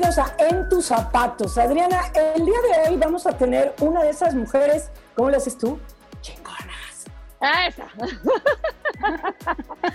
Bienvenidos a En tus zapatos. Adriana, el día de hoy vamos a tener una de esas mujeres, ¿cómo le haces tú? Chingonas. Ah, esa.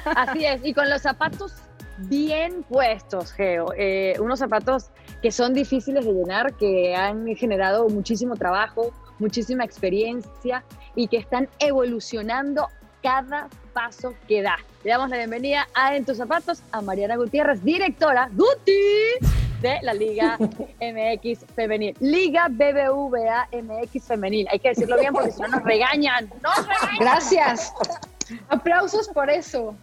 Así es, y con los zapatos bien puestos, Geo. Eh, unos zapatos que son difíciles de llenar, que han generado muchísimo trabajo, muchísima experiencia y que están evolucionando cada paso que da. Le damos la bienvenida a En tus zapatos a Mariana Gutiérrez, directora Guti de la Liga MX Femenil. Liga BBVA MX Femenil. Hay que decirlo bien porque si no nos regañan. ¡Nos regañan! Gracias. Aplausos por eso.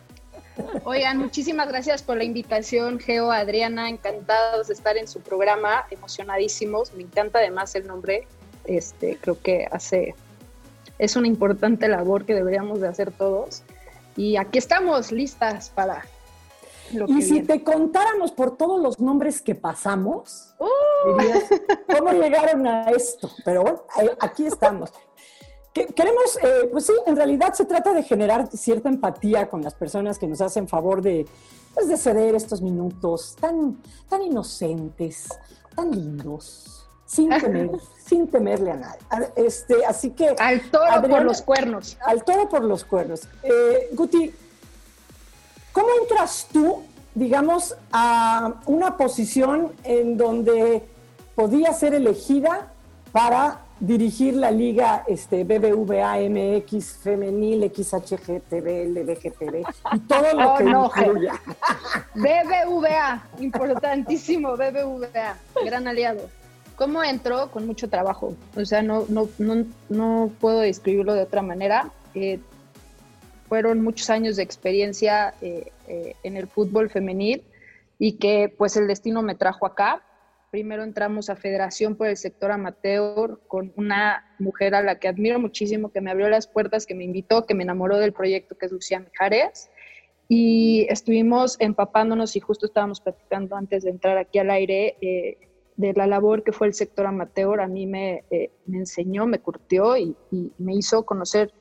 Oigan, muchísimas gracias por la invitación, Geo, Adriana, encantados de estar en su programa, emocionadísimos. Me encanta además el nombre. Este, creo que hace es una importante labor que deberíamos de hacer todos. Y aquí estamos listas para lo Y si viene. te contáramos por todos los nombres que pasamos, ¡Uh! dirías, ¿cómo llegaron a esto? Pero bueno, aquí estamos. Que- Queremos, eh, pues sí, en realidad se trata de generar cierta empatía con las personas que nos hacen favor de, pues de ceder estos minutos tan, tan inocentes, tan lindos, sin temer, sin temerle a nadie. Este, así que Al toro por Adriana- los cuernos. al toro por los cuernos. Eh, Guti, ¿cómo entras tú, digamos, a una posición en donde podías ser elegida para dirigir la liga este, BBVA, MX, Femenil, XHGTV, LBGTV y todo lo Oh, que no, incluya? BBVA, importantísimo BBVA, gran aliado. ¿Cómo entró? Con mucho trabajo. O sea, no, no, no, no puedo describirlo de otra manera. Eh, fueron muchos años de experiencia eh, eh, en el fútbol femenil y que pues el destino me trajo acá. Primero entramos a federación por el sector amateur con una mujer a la que admiro muchísimo, que me abrió las puertas, que me invitó, que me enamoró del proyecto, que es Lucía Mijares y estuvimos empapándonos y justo estábamos platicando antes de entrar aquí al aire eh, de la labor que fue el sector amateur. A mí me, eh, me enseñó, me curtió y, y me hizo conocer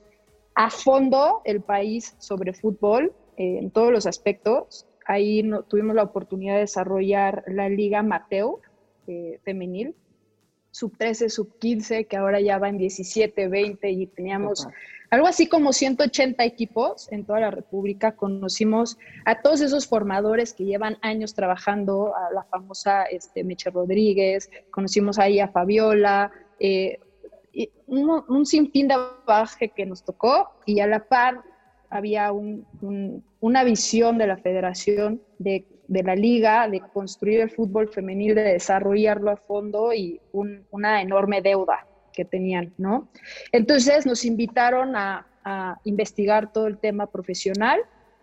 a fondo el país sobre fútbol eh, en todos los aspectos. Ahí no, tuvimos la oportunidad de desarrollar la Liga Amateur eh, femenil, sub 13, sub 15, que ahora ya va en 17, 20 y teníamos algo así como 180 equipos en toda la República. Conocimos a todos esos formadores que llevan años trabajando, a la famosa este, Meche Rodríguez, conocimos ahí a Fabiola, eh, un, un, sinfín de baje que nos tocó y a la par había un, un, una visión de la federación, de, de, la liga, de construir el fútbol femenil, de desarrollarlo a fondo y un, una enorme deuda que tenían, ¿no? Entonces nos invitaron a, a, investigar todo el tema profesional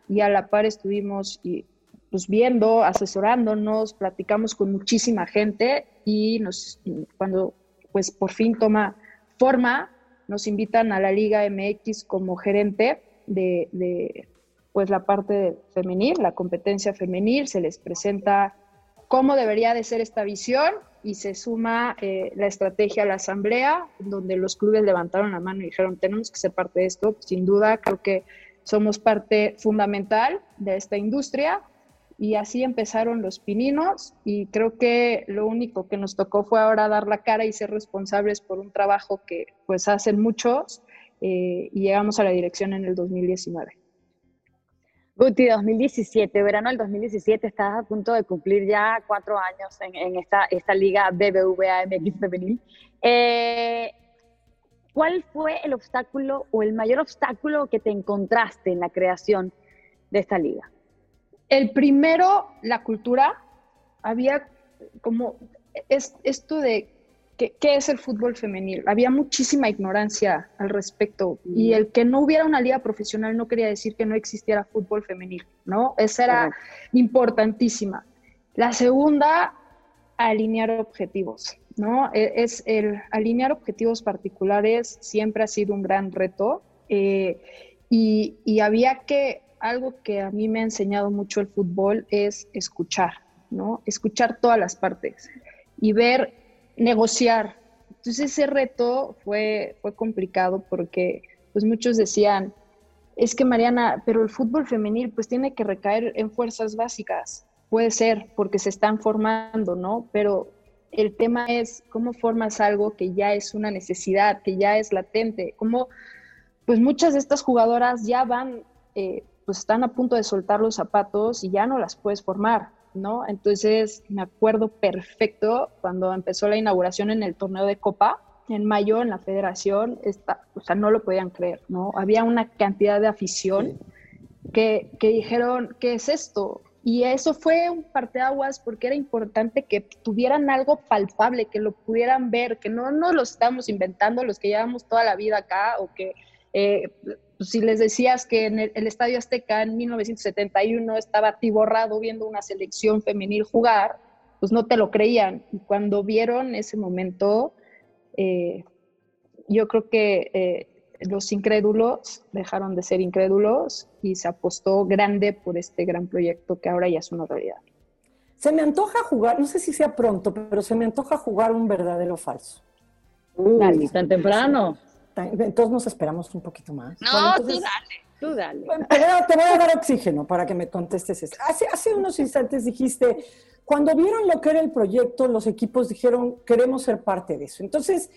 y a la par estuvimos y, pues, viendo, asesorándonos, platicamos con muchísima gente y nos, cuando pues por fin toma forma, nos invitan a la Liga MX como gerente de, pues la parte femenil, la competencia femenil, se les presenta cómo debería de ser esta visión y se suma eh, la estrategia a la asamblea, donde los clubes levantaron la mano y dijeron, tenemos que ser parte de esto. Sin duda, creo que somos parte fundamental de esta industria y así empezaron los pininos y creo que lo único que nos tocó fue ahora dar la cara y ser responsables por un trabajo que pues hacen muchos eh, y llegamos a la dirección en el 2019. Guti, 2017, verano del 2017, estás a punto de cumplir ya cuatro años en, esta, esta liga BBVA MX femenil. Eh, ¿Cuál fue el obstáculo o el mayor obstáculo que te encontraste en la creación de esta liga? El primero, la cultura. Había como es, esto de ¿qué, es el fútbol femenil? Había muchísima ignorancia al respecto y el que no hubiera una liga profesional no quería decir que no existiera fútbol femenil, ¿no? Esa era importantísima. La segunda, alinear objetivos, ¿no? E, es el alinear objetivos particulares siempre ha sido un gran reto eh, y, y había que, algo que a mí me ha enseñado mucho el fútbol es escuchar, ¿no? Escuchar todas las partes y ver, negociar. Entonces ese reto fue, fue complicado porque pues muchos decían, es que Mariana, pero el fútbol femenil pues tiene que recaer en fuerzas básicas. Puede ser porque se están formando, ¿no? Pero el tema es cómo formas algo que ya es una necesidad, que ya es latente, cómo pues muchas de estas jugadoras ya van, eh, pues están a punto de soltar los zapatos y ya no las puedes formar. ¿no? Entonces me acuerdo perfecto cuando empezó la inauguración en el torneo de Copa, en mayo en la federación, está, o sea, no lo podían creer, ¿no? Había una cantidad de afición que, que dijeron, ¿qué es esto? Y eso fue un parteaguas porque era importante que tuvieran algo palpable, que lo pudieran ver, que no nos lo estamos inventando los que llevamos toda la vida acá o que eh, pues, si les decías que en el, Estadio Azteca en 1971 estaba atiborrado viendo una selección femenil jugar, pues no te lo creían. Y cuando vieron ese momento, eh, yo creo que eh, los incrédulos dejaron de ser incrédulos y se apostó grande por este gran proyecto que ahora ya es una realidad. Se me antoja jugar, no sé si sea pronto, pero se me antoja jugar un verdadero falso. tan temprano. Entonces nos esperamos un poquito más. No, tú dale, tú dale. te voy a dar oxígeno para que me contestes esto. Hace, hace unos instantes dijiste, cuando vieron lo que era el proyecto, los equipos dijeron, queremos ser parte de eso. Entonces,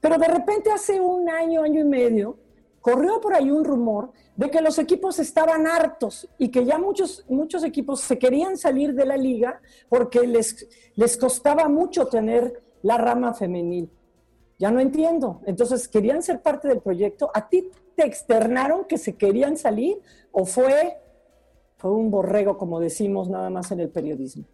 pero de repente hace un año, año y medio, corrió por ahí un rumor de que los equipos estaban hartos y que ya muchos, muchos equipos se querían salir de la liga porque les, les costaba mucho tener la rama femenil. Ya no entiendo. Entonces, ¿querían ser parte del proyecto? ¿A ti te externaron que se querían salir o fue, fue un borrego, como decimos nada más en el periodismo?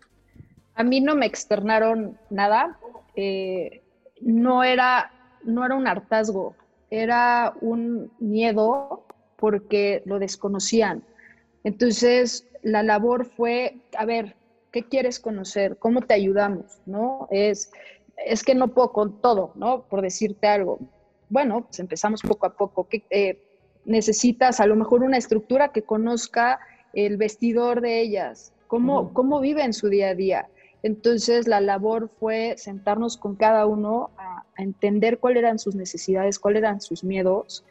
A mí no me externaron nada. Eh, no, era, no era un hartazgo, era un miedo porque lo desconocían. Entonces, la labor fue, a ver, ¿qué quieres conocer? ¿Cómo te ayudamos? ¿No? Es, es que no puedo con todo, ¿no? Por decirte algo. Bueno, pues empezamos poco a poco. eh, necesitas a lo mejor una estructura que conozca el vestidor de ellas, cómo, cómo viven su día a día. Entonces la labor fue sentarnos con cada uno a, entender cuáles eran sus necesidades, cuáles eran sus miedos.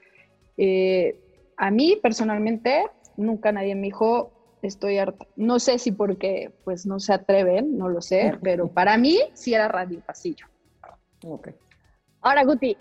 Eh, a mí personalmente, nunca nadie me dijo, estoy harta. No sé si porque pues no se atreven, no lo sé, pero para mí sí era radio pasillo. Okay. Ahora, Guti,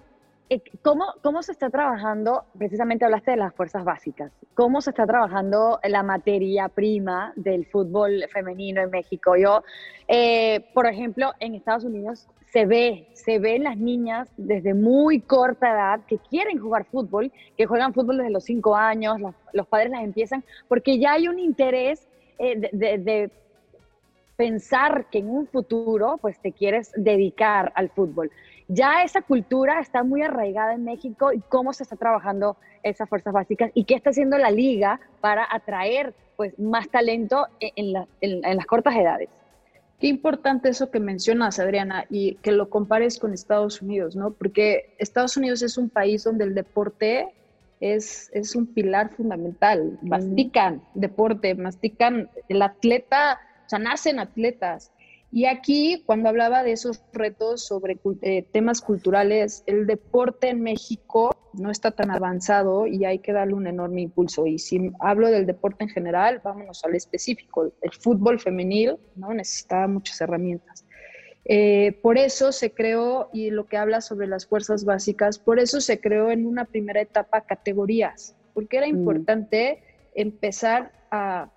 eh, ¿cómo, ¿cómo se está trabajando? Precisamente hablaste de las fuerzas básicas. ¿Cómo se está trabajando la materia prima del fútbol femenino en México? Yo, eh, por ejemplo, en Estados Unidos se ve, se ven las niñas desde muy corta edad que quieren jugar fútbol, que juegan fútbol desde los cinco años, los, padres las empiezan, porque ya hay un interés eh, de, pensar que en un futuro pues te quieres dedicar al fútbol. Ya esa cultura está muy arraigada en México y cómo se está trabajando esas fuerzas básicas y qué está haciendo la liga para atraer pues más talento en las cortas edades. Qué importante eso que mencionas, Adriana, y que lo compares con Estados Unidos, ¿no? Porque Estados Unidos es un país donde el deporte es, es un pilar fundamental. Mastican deporte, mastican el atleta, o sea, nacen atletas. Y aquí, cuando hablaba de esos retos sobre eh, temas culturales, el deporte en México no está tan avanzado y hay que darle un enorme impulso. Y si hablo del deporte en general, vámonos al específico. El fútbol femenil ¿no? necesitaba muchas herramientas. Eh, por eso se creó, y lo que habla sobre las fuerzas básicas, por eso se creó en una primera etapa categorías, porque era mm. importante empezar a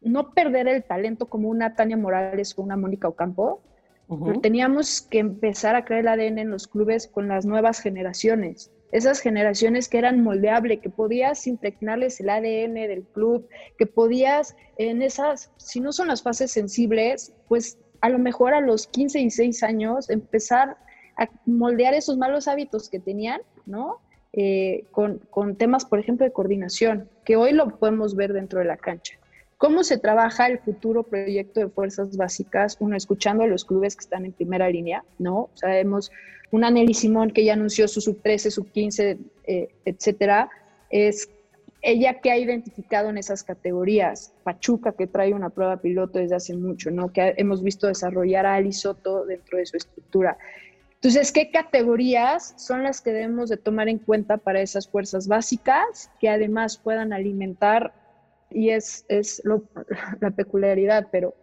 no perder el talento como una Tania Morales o una Mónica Ocampo, pero teníamos que empezar a crear el ADN en los clubes con las nuevas generaciones. Esas generaciones que eran moldeables, que podías impregnarles el ADN del club, que podías en esas, si no son las fases sensibles, pues a lo mejor a los 15 y 6 años empezar a moldear esos malos hábitos que tenían, ¿no? Eh, con, con, temas, por ejemplo, de coordinación, que hoy lo podemos ver dentro de la cancha. ¿Cómo se trabaja el futuro proyecto de fuerzas básicas? Uno, escuchando a los clubes que están en primera línea, ¿no? Sabemos una Nelly Simón que ya anunció su sub 13, sub 15, eh, etcétera, es ella que ha identificado en esas categorías, Pachuca que trae una prueba piloto desde hace mucho, ¿no? Que hemos visto desarrollar a Ali Soto dentro de su estructura. Entonces, ¿qué categorías son las que debemos de tomar en cuenta para esas fuerzas básicas que además puedan alimentar, y es, es la peculiaridad, pero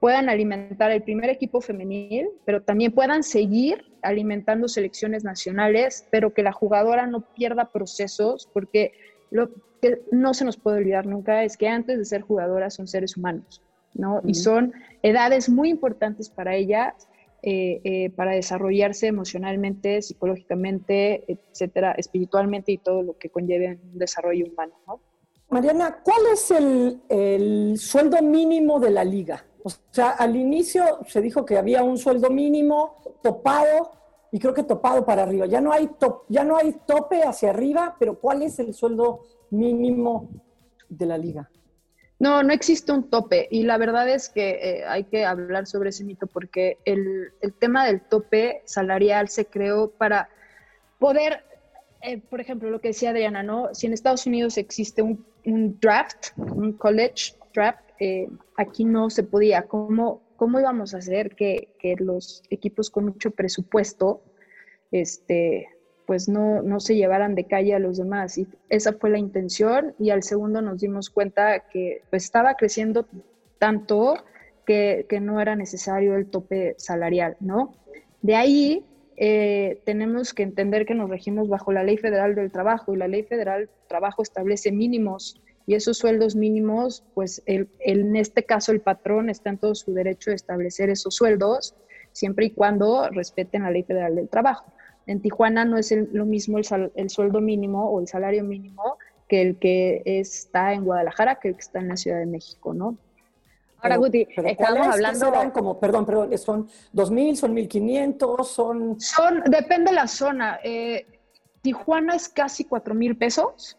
puedan alimentar el primer equipo femenil, pero también puedan seguir alimentando selecciones nacionales, pero que la jugadora no pierda procesos, porque lo que no se nos puede olvidar nunca es que antes de ser jugadoras son seres humanos, ¿no? Y son edades muy importantes para ellas eh, eh, para desarrollarse emocionalmente, psicológicamente, etcétera, espiritualmente y todo lo que conlleve un desarrollo humano. ¿no? Mariana, ¿cuál es el, sueldo mínimo de la liga? O sea, al inicio se dijo que había un sueldo mínimo topado y creo que topado para arriba. Ya no hay, ya no hay tope hacia arriba, pero ¿cuál es el sueldo mínimo de la liga? No, no existe un tope y la verdad es que eh, hay que hablar sobre ese mito porque el, tema del tope salarial se creó para poder, eh, por ejemplo, lo que decía Adriana, ¿no? Si en Estados Unidos existe un, draft, un college draft, eh, aquí no se podía. ¿Cómo, ¿Cómo íbamos a hacer que, que los equipos con mucho presupuesto este, pues no, no se llevaran de calle a los demás. Y esa fue la intención y al segundo nos dimos cuenta que pues, estaba creciendo tanto que, no era necesario el tope salarial, ¿no? De ahí eh, tenemos que entender que nos regimos bajo la Ley Federal del Trabajo y la Ley Federal del Trabajo establece mínimos y esos sueldos mínimos, pues el, en este caso el patrón está en todo su derecho de establecer esos sueldos siempre y cuando respeten la Ley Federal del Trabajo. En Tijuana no es lo mismo el, sueldo mínimo o el salario mínimo que el que está en Guadalajara, que el que está en la Ciudad de México, ¿no? Ahora, Guti, estamos hablando... como, perdón, perdón, ¿son 2.000, son 1.500, son...? Son, depende de la zona. Eh, Tijuana es casi 4.000 pesos,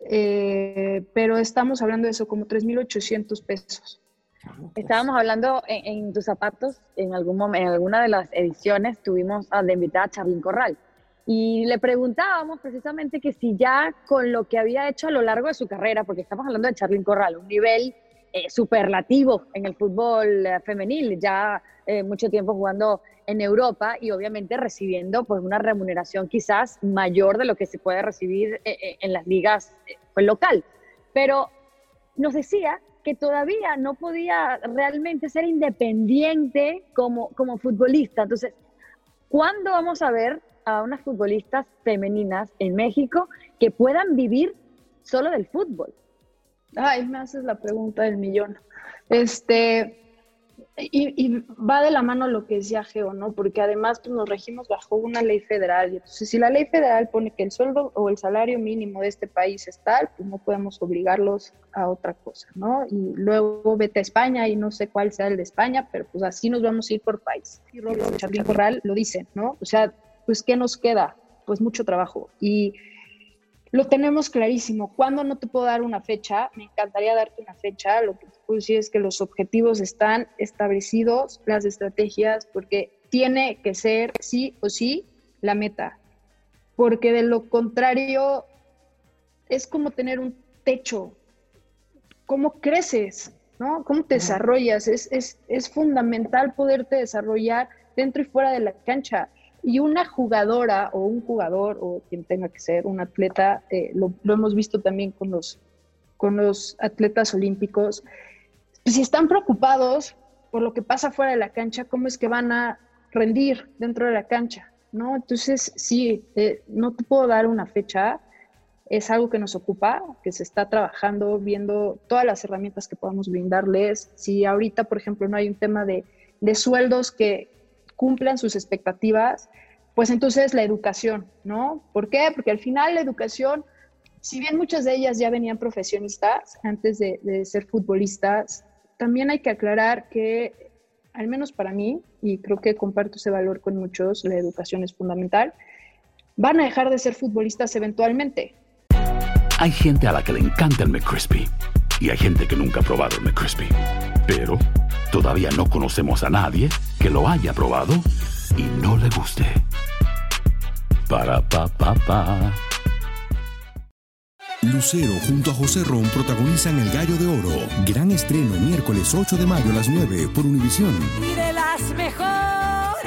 eh, pero estamos hablando de eso, como 3.800 pesos. Estábamos hablando en, tus zapatos, en, algún momento, en alguna de las ediciones tuvimos a, de invitada a Charlín Corral y le preguntábamos precisamente que si ya con lo que había hecho a lo largo de su carrera, porque estamos hablando de Charlín Corral, un nivel eh, superlativo en el fútbol eh, femenil, ya eh, mucho tiempo jugando en Europa y obviamente recibiendo pues una remuneración quizás mayor de lo que se puede recibir en las ligas pues, local. Pero nos decía que todavía no podía realmente ser independiente como, como futbolista. Entonces, ¿cuándo vamos a ver a unas futbolistas femeninas en México que puedan vivir solo del fútbol? Ay, me haces la pregunta del millón. Este, y, va de la mano lo que decía Geo, ¿no? Porque además pues, nos regimos bajo una ley federal. Y entonces, si la ley federal pone que el sueldo o el salario mínimo de este país es tal, pues no podemos obligarlos a otra cosa, ¿no? Y luego vete a España y no sé cuál sea el de España, pero pues así nos vamos a ir por país. Y Robert Chapín Corral lo dice, ¿no? O sea, pues ¿qué nos queda? Pues mucho trabajo. Y lo tenemos clarísimo. ¿Cuándo no te puedo dar una fecha? Me encantaría darte una fecha. Lo que te puedo decir es que los objetivos están establecidos, las estrategias, porque tiene que ser sí o sí la meta. Porque de lo contrario es como tener un techo. ¿Cómo creces? ¿no? ¿Cómo te desarrollas? Es, es, es fundamental poderte desarrollar dentro y fuera de la cancha. Y una jugadora o un jugador o quien tenga que ser un atleta, eh, lo, hemos visto también con los, con los atletas olímpicos, pues si están preocupados por lo que pasa fuera de la cancha, ¿cómo es que van a rendir dentro de la cancha? ¿no? Entonces, sí, eh, no te puedo dar una fecha, es algo que nos ocupa, que se está trabajando, viendo todas las herramientas que podamos brindarles. Si ahorita, por ejemplo, no hay un tema de, de sueldos que, cumplan sus expectativas, pues entonces la educación, ¿no? ¿Por qué? Porque al final la educación, si bien muchas de ellas ya venían profesionistas antes de, ser futbolistas, también hay que aclarar que al menos para mí, y creo que comparto ese valor con muchos, la educación es fundamental, van a dejar de ser futbolistas eventualmente. Hay gente a la que le encanta el McCrispy y hay gente que nunca ha probado el McCrispy. Pero todavía no conocemos a nadie que lo haya probado y no le guste. Para pa pa pa. Lucero junto a José Ron protagonizan El Gallo de Oro. Gran estreno miércoles 8 de mayo a las 9 por Univisión. Y de las mejores.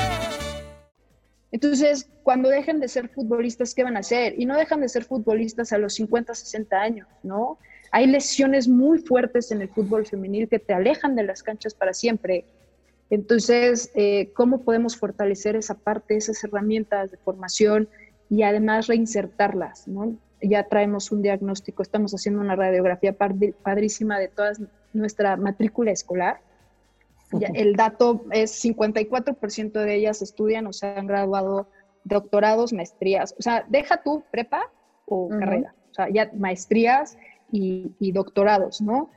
Entonces, cuando dejen de ser futbolistas, ¿qué van a hacer? Y no dejan de ser futbolistas a los 50, 60 años, ¿no? Hay lesiones muy fuertes en el fútbol femenil que te alejan de las canchas para siempre. Entonces, eh, ¿cómo podemos fortalecer esa parte, esas herramientas de formación y además reinsertarlas? ¿no? Ya traemos un diagnóstico, estamos haciendo una radiografía padrísima de toda nuestra matrícula escolar. Ya, el dato es 54% de ellas estudian o se han graduado doctorados, maestrías. O sea, deja tú prepa o carrera. O sea, ya maestrías y, y doctorados, ¿no?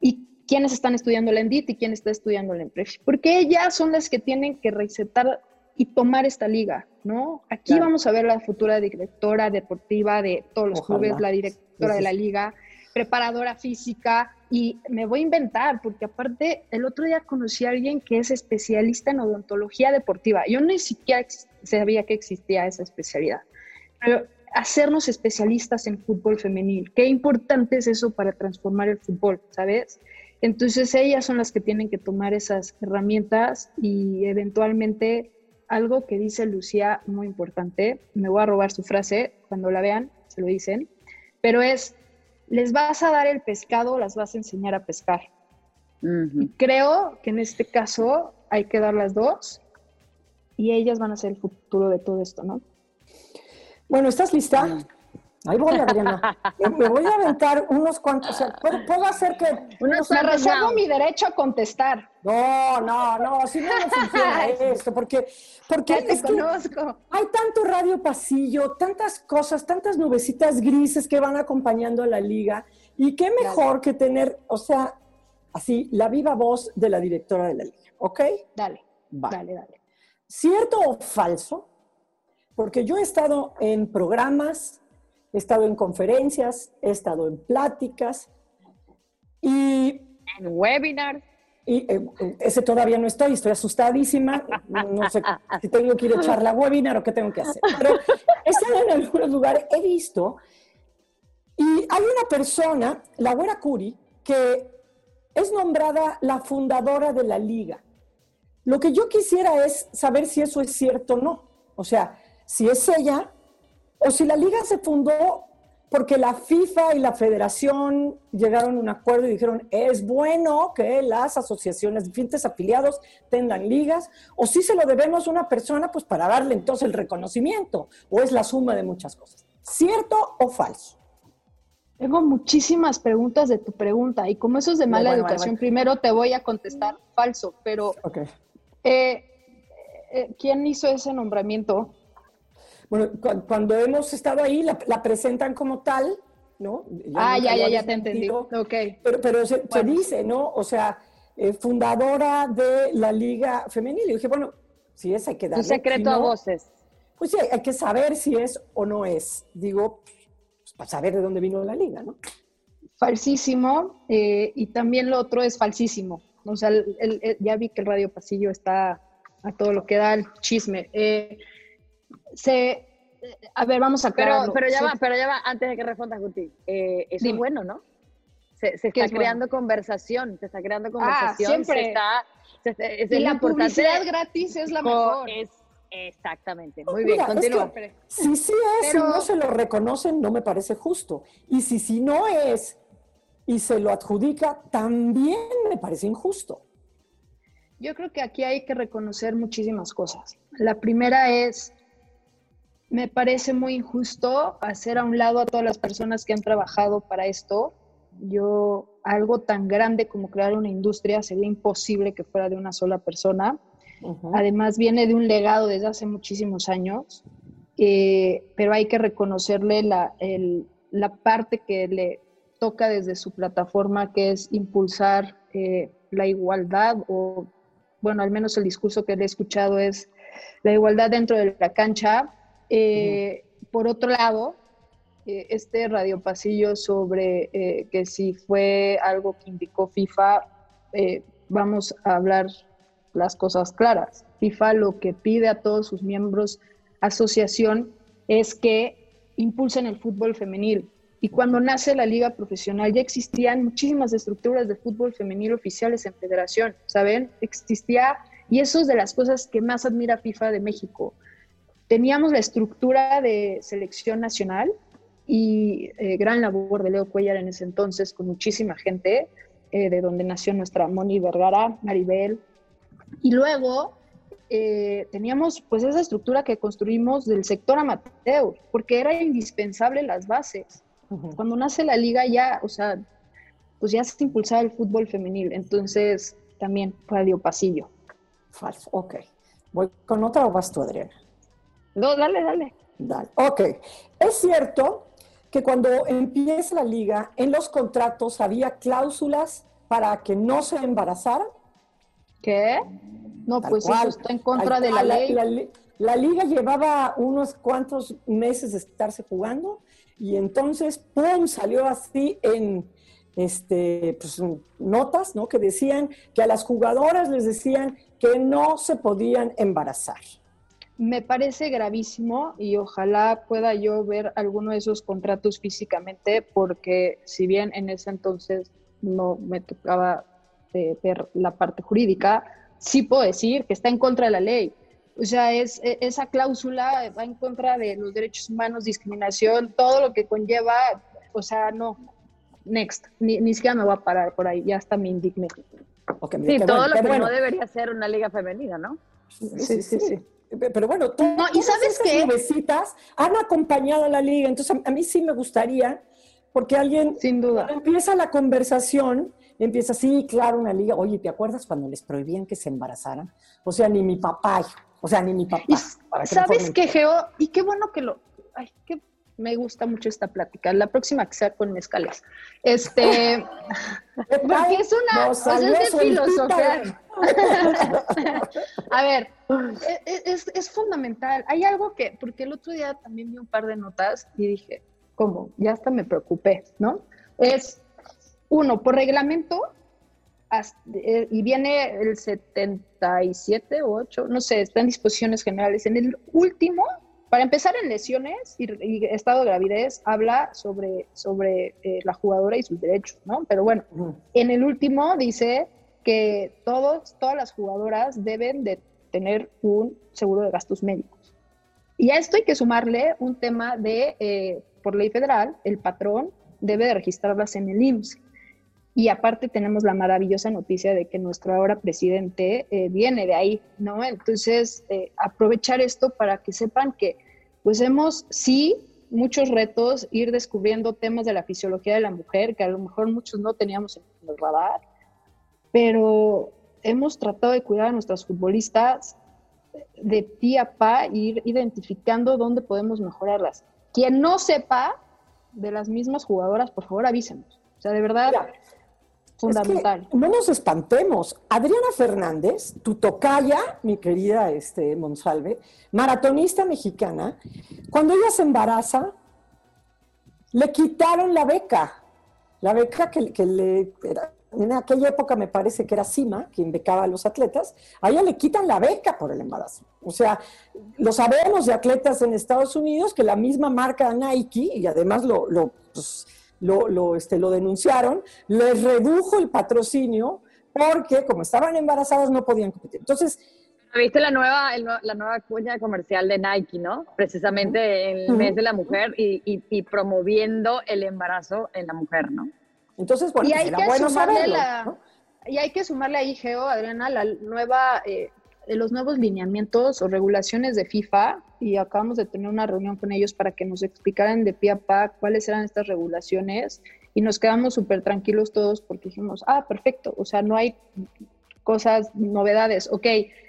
Y quiénes están estudiando la ENDIT y quién está estudiando la EMPREF, porque ellas son las que tienen que recetar y tomar esta liga, ¿no? Aquí Claro. vamos a ver la futura directora deportiva de todos los Ojalá. clubes, la directora Sí, de la liga, preparadora física, y me voy a inventar, porque aparte el otro día conocí a alguien que es especialista en odontología deportiva. Yo ni siquiera sabía que existía esa especialidad. Pero hacernos especialistas en fútbol femenil, qué importante es eso para transformar el fútbol, ¿sabes? Entonces ellas son las que tienen que tomar esas herramientas y eventualmente algo que dice Lucía muy importante, me voy a robar su frase, cuando la vean se lo dicen, pero es, les vas a dar el pescado, las vas a enseñar a pescar. Y creo que en este caso hay que dar las dos y ellas van a ser el futuro de todo esto, ¿no? Bueno, ¿estás lista? Ahí voy, Adriana. Me- Me voy a aventar unos cuantos. O sea, ¿puedo, puedo hacer que. Unos Me reservo mi derecho a contestar. No, no, no, si no, no funciona esto, porque, porque Ya te es que hay tanto radio pasillo, tantas cosas, tantas nubecitas grises que van acompañando a la liga, y qué mejor que tener, o sea, así, la viva voz de la directora de la liga, ¿ok? Dale, Va. dale, dale. ¿Cierto o falso? Porque yo he estado en programas, he estado en conferencias, he estado en pláticas y, En webinars. y, eh, ese todavía no estoy, estoy asustadísima, no, sé si tengo que ir a echar la webinar o qué tengo que hacer. Pero he estado en algunos lugares, he visto, y hay una persona, la Güera Curi, que es nombrada la fundadora de la liga. Lo que yo quisiera es saber si eso es cierto o no. O sea, si es ella o si la liga se fundó porque la FIFA y la federación llegaron a un acuerdo y dijeron, es bueno que las asociaciones, diferentes afiliados tengan ligas, o si se lo debemos a una persona, pues para darle entonces el reconocimiento, o es la suma de muchas cosas. ¿Cierto o falso? Tengo muchísimas preguntas de tu pregunta y como eso es de mala Bueno, educación, bueno. primero te voy a contestar falso, pero Ok. eh, eh, ¿quién hizo ese nombramiento? Bueno, cu- cuando hemos estado ahí, la, la presentan como tal, ¿no? ah, ya, ya, ya te entendí. desmentido. Ok. Pero, pero se, dice, ¿no? O sea, eh, fundadora de la Liga Femenil. Y dije, bueno, si es, hay que Un darle. secreto si a voces. Pues sí, hay, hay que saber si es o no es. Digo, pues, para saber de dónde vino la liga, ¿no? Falsísimo. eh, y también lo otro es falsísimo. O sea, el- el- el- ya vi que el radio pasillo está a todo lo que da el chisme. Eh, se, a ver, vamos a Pero, aclararlo. pero ya Se- va, pero ya va, antes de que respondas, Guti. Eh, eso Dime. es bueno, ¿no? Se, se ¿Qué está es bueno? creando conversación, se está creando conversación. siempre. Se está, se es Y la importante. publicidad gratis es la mejor. es- exactamente. Muy Mira, bien, es continúa. que si sí es Pero- y no se lo reconocen, no me parece justo. Y si sí no es y se lo adjudica, también me parece injusto. Yo creo que aquí hay que reconocer muchísimas cosas. La primera es, me parece muy injusto hacer a un lado a todas las personas que han trabajado para esto. Yo, algo tan grande como crear una industria, sería imposible que fuera de una sola persona. Además, viene de un legado desde hace muchísimos años, eh, pero hay que reconocerle la, el- la parte que le toca desde su plataforma, que es impulsar eh, la igualdad o bueno, al menos el discurso que le he escuchado es la igualdad dentro de la cancha. Eh, por otro lado, eh, este radiopasillo sobre eh, que si fue algo que indicó FIFA, vamos a hablar las cosas claras. FIFA lo que pide a todos sus miembros asociación es que impulsen el fútbol femenil. Y cuando nace la liga profesional ya existían muchísimas estructuras de fútbol femenil oficiales en federación, ¿saben? Existía, y eso es de las cosas que más admira FIFA de México. Teníamos la estructura de selección nacional y eh, gran labor de Leo Cuellar en ese entonces con muchísima gente, eh, de donde nació nuestra Moni Vergara, Maribel. Y luego eh, teníamos pues esa estructura que construimos del sector amateur, porque era indispensable las bases. Cuando nace la liga ya, o sea, pues ya se impulsaba el fútbol femenil, entonces también Radio Pasillo. Falso, ok. ¿Voy con otra o vas tú, Adriana? No, dale, dale. Dale, ok. Es cierto que cuando empieza la liga, en los contratos había cláusulas para que no se embarazaran. ¿Qué? No, pues eso está en contra de la, ley. La, liga llevaba unos cuantos meses de estarse jugando y entonces, ¡pum!, salió así en este, pues, notas, ¿no? Que decían que a las jugadoras les decían que no se podían embarazar. Me parece gravísimo y ojalá pueda yo ver alguno de esos contratos físicamente, porque si bien en ese entonces no me tocaba eh, ver la parte jurídica, sí puedo decir que está en contra de la ley. O sea, es, e, esa cláusula va en contra de los derechos humanos, discriminación, todo lo que conlleva, o sea, no, next, ni, ni siquiera me voy a parar por ahí, ya está me indigné. sí, todo lo que no debería ser una liga femenina, ¿no? Sí, sí, sí. Pero bueno, no, ¿y sabes qué? nubecitas han acompañado a la liga, entonces a, mí sí me gustaría, porque alguien, sin duda, empieza la conversación, empieza, sí, claro, una liga. Oye, ¿te acuerdas cuando les prohibían que se embarazaran? O sea, ni mi papá, o sea, ni mi papá. ¿Sabes qué, Geo? Y qué bueno que lo... Ay, que me gusta mucho esta plática. La próxima que sea con mezcales. Este... porque es una... es de filosofía. A ver, e, e, es, es fundamental. Hay algo que... Porque el otro día también vi un par de notas y dije, ¿cómo? Ya hasta me preocupé, ¿no? Es uno, por reglamento, eh, y viene el 77 o 8, no sé, está en disposiciones generales. En el último, para empezar en lesiones y, estado de gravidez, habla sobre, sobre eh, la jugadora y sus derechos, ¿no? Pero bueno, en el último dice que todos, todas las jugadoras deben de tener un seguro de gastos médicos. Y a esto hay que sumarle un tema de, eh, por ley federal, el patrón debe de registrarlas en el IMSS. Y aparte tenemos la maravillosa noticia de que nuestro ahora presidente eh, viene de ahí, ¿no? Entonces, eh, aprovechar esto para que sepan que, pues hemos, sí, muchos retos, ir descubriendo temas de la fisiología de la mujer, que a lo mejor muchos no teníamos en el radar, pero hemos tratado de cuidar a nuestras futbolistas de pie a pa, ir identificando dónde podemos mejorarlas. Quien no sepa de las mismas jugadoras, por favor avísenos. O sea, de verdad, Fundamental. no nos espantemos. Adriana Fernández, tu tocaya, mi querida este, Monsalve, maratonista mexicana, cuando ella se embaraza, le quitaron la beca. La beca que, le... en aquella época me parece que era CIMA, quien becaba a los atletas, a ella le quitan la beca por el embarazo. O sea, lo sabemos de atletas en Estados Unidos que la misma marca Nike, y además lo, lo pues, lo, lo, este, lo denunciaron, les redujo el patrocinio porque como estaban embarazadas no podían competir. Entonces... Viste la nueva, la nueva cuña comercial de Nike, ¿no? Precisamente en el mes de la mujer y, y, promoviendo el embarazo en la mujer, ¿no? Entonces, bueno, y pues hay que bueno sumarle la, Y hay que sumarle ahí, Geo, Adriana, la nueva eh, los nuevos lineamientos o regulaciones de FIFA y acabamos de tener una reunión con ellos para que nos explicaran de pie a pa cuáles eran estas regulaciones y nos quedamos súper tranquilos todos porque dijimos, ah, perfecto, o sea, no hay cosas, novedades, ok,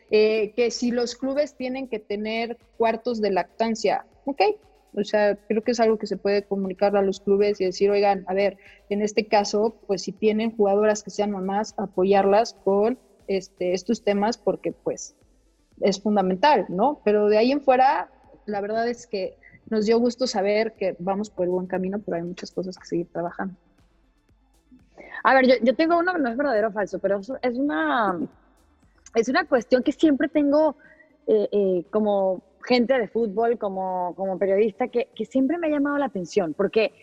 eh, que si los clubes tienen que tener cuartos de lactancia, ok, o sea, creo que es algo que se puede comunicar a los clubes y decir, oigan, a ver, en este caso, pues si tienen jugadoras que sean mamás, apoyarlas con este, estos temas porque pues es fundamental, ¿no? Pero de ahí en fuera, la verdad es que nos dio gusto saber que vamos por el buen camino, pero hay muchas cosas que seguir trabajando. A ver, yo, yo tengo uno que no es verdadero o falso, pero es una, es una cuestión que siempre tengo eh, eh, como gente de fútbol, como, como periodista, que, que, siempre me ha llamado la atención, porque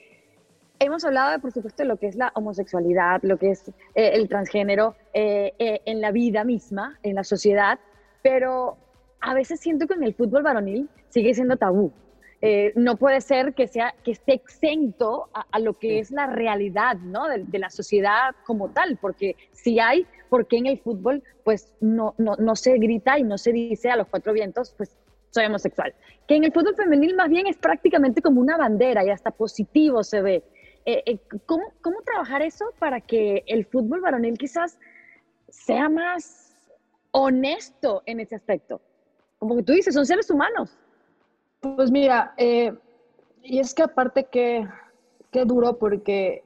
hemos hablado, por supuesto, de lo que es la homosexualidad, lo que es eh, el transgénero en la vida misma, en la sociedad, pero a veces siento que en el fútbol varonil sigue siendo tabú. Eh, no puede ser que, sea, que esté exento a, lo que es la realidad ¿no? de, la sociedad como tal, porque si hay, ¿por qué en el fútbol pues no, no, no, se grita y no se dice a los cuatro vientos, pues soy homosexual? Que en el fútbol femenil más bien es prácticamente como una bandera y hasta positivo se ve. Eh, eh, ¿cómo, ¿Cómo trabajar eso para que el fútbol varonil quizás sea más honesto en ese aspecto? Como que tú dices, son seres humanos pues mira, eh, y es que aparte que, qué duro porque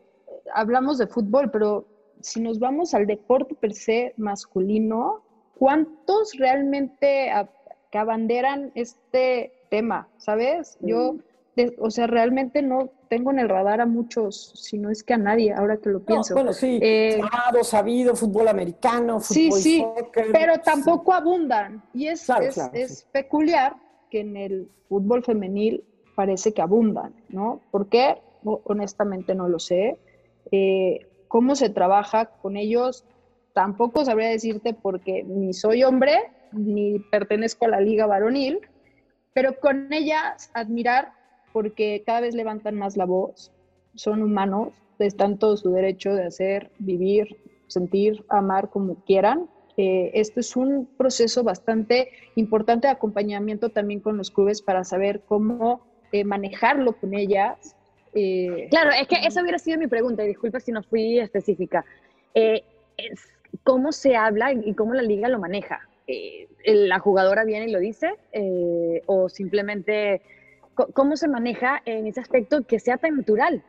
hablamos de fútbol, pero si nos vamos al deporte per se masculino, ¿cuántos realmente que abanderan este tema? ¿Sabes? Yo, o sea, realmente no tengo en el radar a muchos, si no es que a nadie, ahora que lo pienso. bueno, sí, eh, sabido, fútbol americano, fútbol Sí, sí, pero tampoco abundan. Y es, es peculiar que en el fútbol femenil parece que abundan, ¿no? ¿Por qué? Honestamente no lo sé. Eh, ¿Cómo se trabaja con ellos? Tampoco sabría decirte porque ni soy hombre, ni pertenezco a la liga varonil, pero con ellas admirar porque cada vez levantan más la voz, son humanos, están todo su derecho de hacer, vivir, sentir, amar como quieran, eh, esto es un proceso bastante importante de acompañamiento también con los clubes para saber cómo eh, manejarlo con ellas. Eh, claro, es que esa hubiera sido mi pregunta, y disculpa si no fui específica. ¿Cómo se habla y cómo la liga lo maneja? ¿La jugadora viene y lo dice? ¿O simplemente cómo se maneja en ese aspecto que sea tan natural?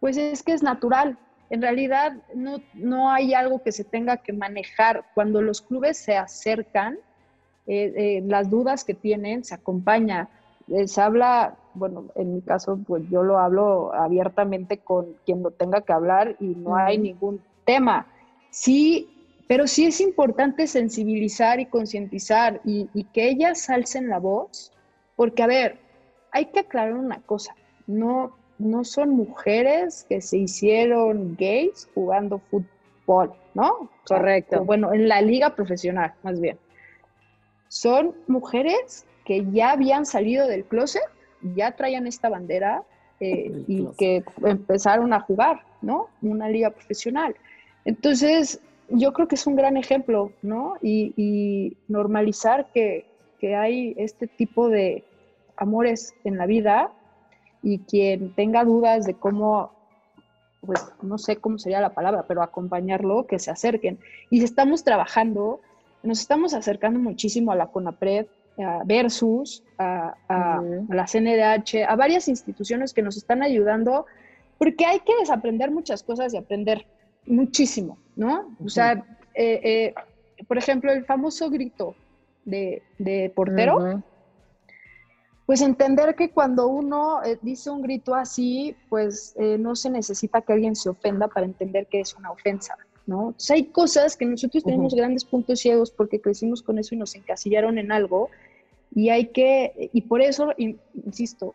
Pues es que es natural, en realidad no, no hay algo que se tenga que manejar. Cuando los clubes se acercan, eh, eh, las dudas que tienen se acompaña. Se habla, bueno, en mi caso, pues yo lo hablo abiertamente con quien lo tenga que hablar y no hay ningún tema. Sí, pero sí es importante sensibilizar y concientizar y, y que ellas alcen la voz, porque, a ver, hay que aclarar una cosa, no, no son mujeres que se hicieron gays jugando fútbol, ¿no? Correcto. bueno, en la liga profesional, más bien. Son mujeres que ya habían salido del closet, ya traían esta bandera eh, y que empezaron a jugar, ¿no? Una liga profesional. Entonces, yo creo que es un gran ejemplo, ¿no? Y, normalizar que, que hay este tipo de amores en la vida y quien tenga dudas de cómo, pues no sé cómo sería la palabra, pero acompañarlo, que se acerquen. Y estamos trabajando, nos estamos acercando muchísimo a la CONAPRED, a Versus, a, la CNDH, a varias instituciones que nos están ayudando, porque hay que desaprender muchas cosas y aprender muchísimo, ¿no? O sea, eh, eh, por ejemplo, el famoso grito de, portero pues entender que cuando uno eh, dice un grito así, pues eh, no se necesita que alguien se ofenda para entender que es una ofensa, ¿no? hay cosas que nosotros tenemos grandes puntos ciegos porque crecimos con eso y nos encasillaron en algo y hay que, y por eso, insisto,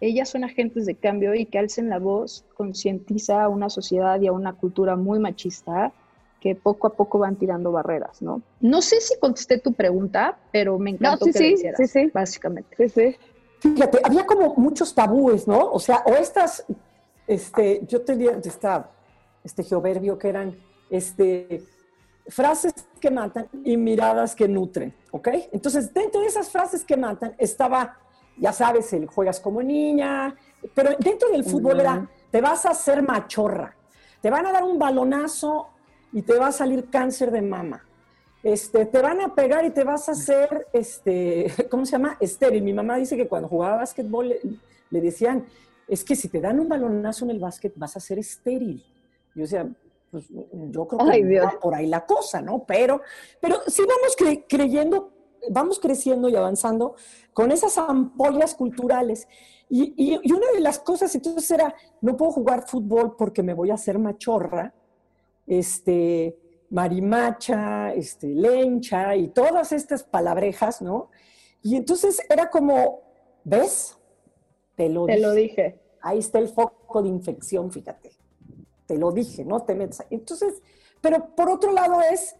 ellas son agentes de cambio y que alcen la voz concientiza a una sociedad y a una cultura muy machista que poco a poco van tirando barreras, ¿no? No sé si contesté tu pregunta, pero me encantó que sí, sí, sí, básicamente. Sí, sí. Fíjate, había como muchos tabúes, ¿no? O sea, o estas, este, yo tenía esta, este geoverbio que eran, este, frases que matan y miradas que nutren, ¿ok? Entonces, dentro de esas frases que matan estaba, ya sabes, el juegas como niña, pero dentro del fútbol era, te vas a hacer machorra, te van a dar un balonazo y te va a salir cáncer de mama este, te van a pegar y te vas a hacer, este, ¿cómo se llama? Estéril. Mi mamá dice que cuando jugaba básquetbol le, decían, es que si te dan un balonazo en el básquet vas a ser estéril. Yo decía, pues yo creo que va por ahí la cosa, ¿no? Pero, pero sí vamos creyendo, vamos creciendo y avanzando con esas ampollas culturales. Y, y, una de las cosas entonces era, no puedo jugar fútbol porque me voy a hacer machorra, este, marimacha, este, lencha y todas estas palabrejas, ¿no? Y entonces era como, ¿ves? Te lo, Te lo dije. Ahí está el foco de infección, fíjate te lo dije, no te metas. Entonces, pero por otro lado es,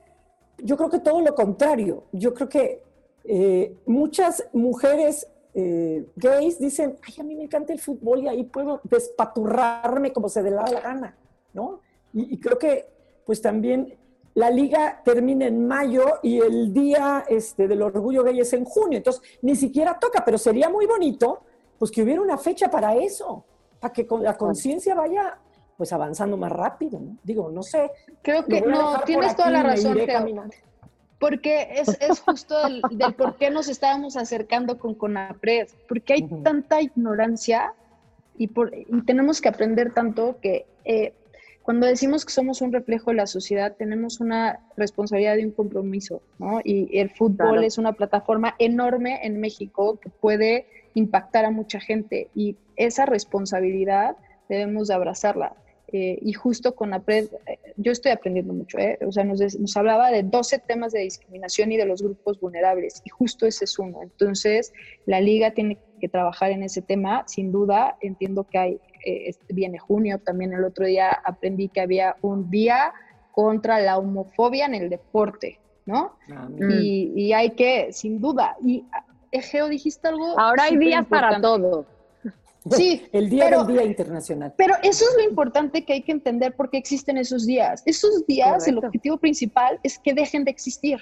yo creo que todo lo contrario. Yo creo que eh, muchas mujeres eh, gays dicen, ay, a mí me encanta el fútbol y ahí puedo despaturrarme como se dé la gana, ¿no? Y, creo que, pues también la liga termina en mayo y el día este, del orgullo gay es en junio, entonces ni siquiera toca, pero sería muy bonito, pues que hubiera una fecha para eso, para que con la conciencia vaya pues avanzando más rápido, ¿no? Digo, no sé. Creo que no, tienes toda la razón, Porque es, es justo del, por qué nos estábamos acercando con Conapred, porque hay tanta ignorancia y, por, y tenemos que aprender tanto que eh, cuando decimos que somos un reflejo de la sociedad, tenemos una responsabilidad y un compromiso, ¿no? Y el fútbol es una plataforma enorme en México que puede impactar a mucha gente y esa responsabilidad debemos de abrazarla. Eh, y justo con APRED, eh, yo estoy aprendiendo mucho, ¿eh? o sea, nos, nos, hablaba de 12 temas de discriminación y de los grupos vulnerables, y justo ese es uno. Entonces, la liga tiene que trabajar en ese tema, sin duda, entiendo que hay, eh, viene junio, también el otro día aprendí que había un día contra la homofobia en el deporte, ¿no? Ah, y, y, hay que, sin duda, y Egeo, dijiste algo. Ahora hay días para todo. Sí, el día del Día Internacional. Pero eso es lo importante que hay que entender por qué existen esos días. Esos días, el objetivo principal es que dejen de existir,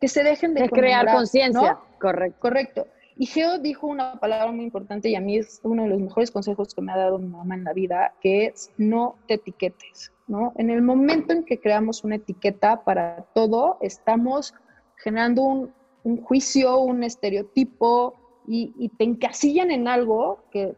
que se dejen de, crear conciencia. Correcto. Correcto. Y Geo dijo una palabra muy importante y a mí es uno de los mejores consejos que me ha dado mi mamá en la vida, que es no te etiquetes, ¿no? En el momento en que creamos una etiqueta para todo, estamos generando un, un juicio, un estereotipo y, y, te encasillan en algo que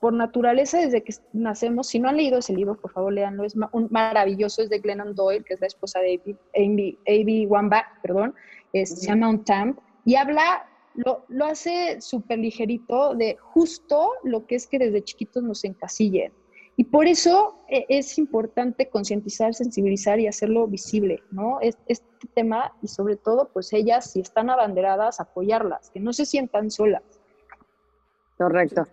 por naturaleza, desde que nacemos, si no han leído ese libro, por favor, léanlo, es un maravilloso, es de Glennon Doyle, que es la esposa de Amy, Wambach, perdón, se llama Un Tamp, y habla, lo, lo hace súper ligerito de justo lo que es que desde chiquitos nos encasillen. Y por eso e, es importante concientizar, sensibilizar y hacerlo visible, ¿no? Este tema, y sobre todo, pues ellas, si están abanderadas, apoyarlas, que no se sientan solas. Correcto.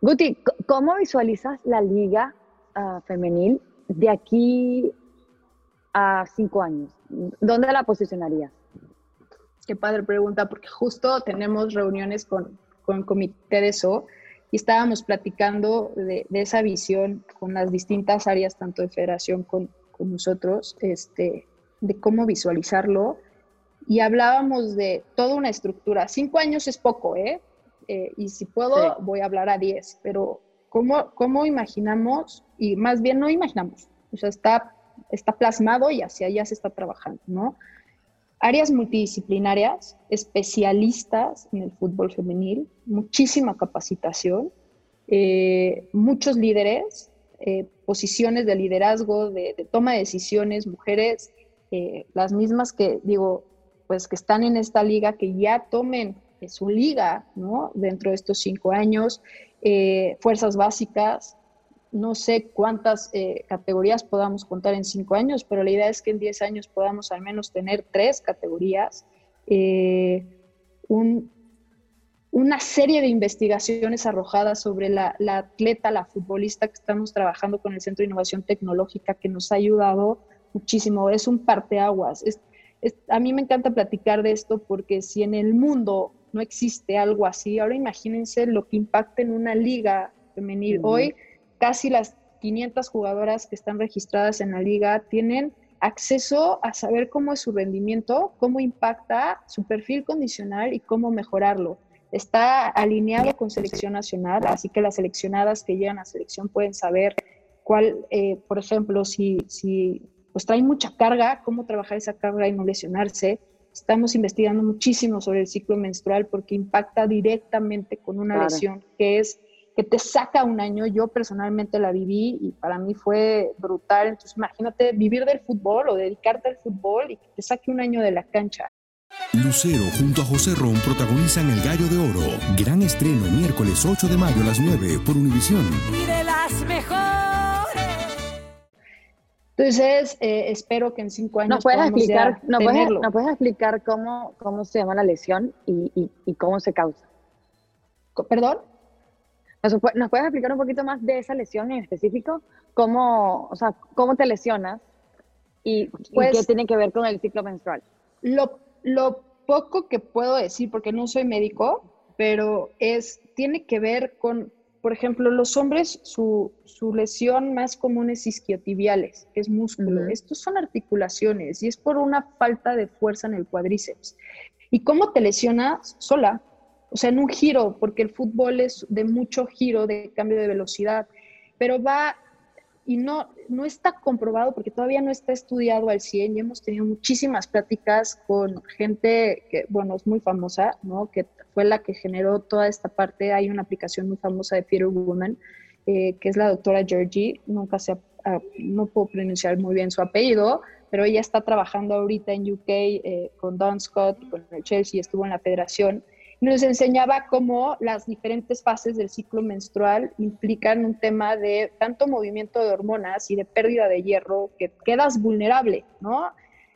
Guti, ¿cómo visualizas la liga ah, femenil de aquí a cinco años? ¿Dónde la posicionarías? Qué padre pregunta, porque justo tenemos reuniones con, con el comité de eso y estábamos platicando de, esa visión con las distintas áreas, tanto de federación con, con nosotros, este, de cómo visualizarlo. Y hablábamos de toda una estructura. Cinco años es poco, ¿eh? Eh, y si puedo, voy a hablar a 10, pero ¿cómo, ¿cómo imaginamos? Y más bien no imaginamos, o sea, está, está plasmado y hacia allá se está trabajando, ¿no? Áreas multidisciplinarias, especialistas en el fútbol femenil, muchísima capacitación, eh, muchos líderes, eh, posiciones de liderazgo, de, toma de decisiones, mujeres, las mismas que digo, pues que están en esta liga, que ya tomen su liga, ¿no? Dentro de estos cinco años, eh, fuerzas básicas, no sé cuántas eh, categorías podamos contar en cinco años, pero la idea es que en diez años podamos al menos tener tres categorías, eh, una serie de investigaciones arrojadas sobre la, atleta, la futbolista que estamos trabajando con el Centro de Innovación Tecnológica que nos ha ayudado muchísimo. Es un parteaguas. a mí me encanta platicar de esto porque si en el mundo no existe algo así. Ahora imagínense lo que impacta en una liga femenil. Hoy casi las 500 jugadoras que están registradas en la liga tienen acceso a saber cómo es su rendimiento, cómo impacta su perfil condicional y cómo mejorarlo. Está alineado con selección nacional, así que las seleccionadas que llegan a selección pueden saber cuál, eh, por ejemplo, si, si pues traen mucha carga, cómo trabajar esa carga y no lesionarse, Estamos investigando muchísimo sobre el ciclo menstrual porque impacta directamente con una lesión que es que te saca un año. Yo personalmente la viví y para mí fue brutal. Entonces, imagínate vivir del fútbol o dedicarte al fútbol y que te saque un año de la cancha. Lucero junto a José Ron protagonizan El Gallo de Oro. Gran estreno miércoles 8 de mayo a las 9 por Univisión. Y de las mejores. Entonces, eh, espero que en cinco años ¿Nos puedes explicar, ¿nos puedes, nos puedes explicar cómo, cómo se llama la lesión y, y- y cómo se causa? ¿Perdón? ¿Nos, pu- nos puedes explicar un poquito más de esa lesión en específico? ¿Cómo, o sea, cómo te lesionas y, y Pues- qué tiene que ver con el ciclo menstrual? Lo, lo poco que puedo decir, porque no soy médico, pero es, tiene que ver con, por ejemplo, los hombres, su, su lesión más común es isquiotibiales, que es músculo. Ujú. Estos son articulaciones y es por una falta de fuerza en el cuádriceps. ¿Y cómo te lesionas? Sola. O sea, en un giro, porque el fútbol es de mucho giro, de cambio de velocidad, pero va y no, no está comprobado porque todavía no está estudiado al 100 y hemos tenido muchísimas pláticas con gente que, bueno, es muy famosa, ¿no? Que fue la que generó toda esta parte. Hay una aplicación muy famosa de Peter Woman, eh, que es la doctora Georgie, nunca se, no puedo pronunciar muy bien su apellido, pero ella está trabajando ahorita en UK eh, con Don Scott, con el Chelsea, estuvo en la federación nos enseñaba cómo las diferentes fases del ciclo menstrual implican un tema de tanto movimiento de hormonas y de pérdida de hierro que quedas vulnerable, ¿no?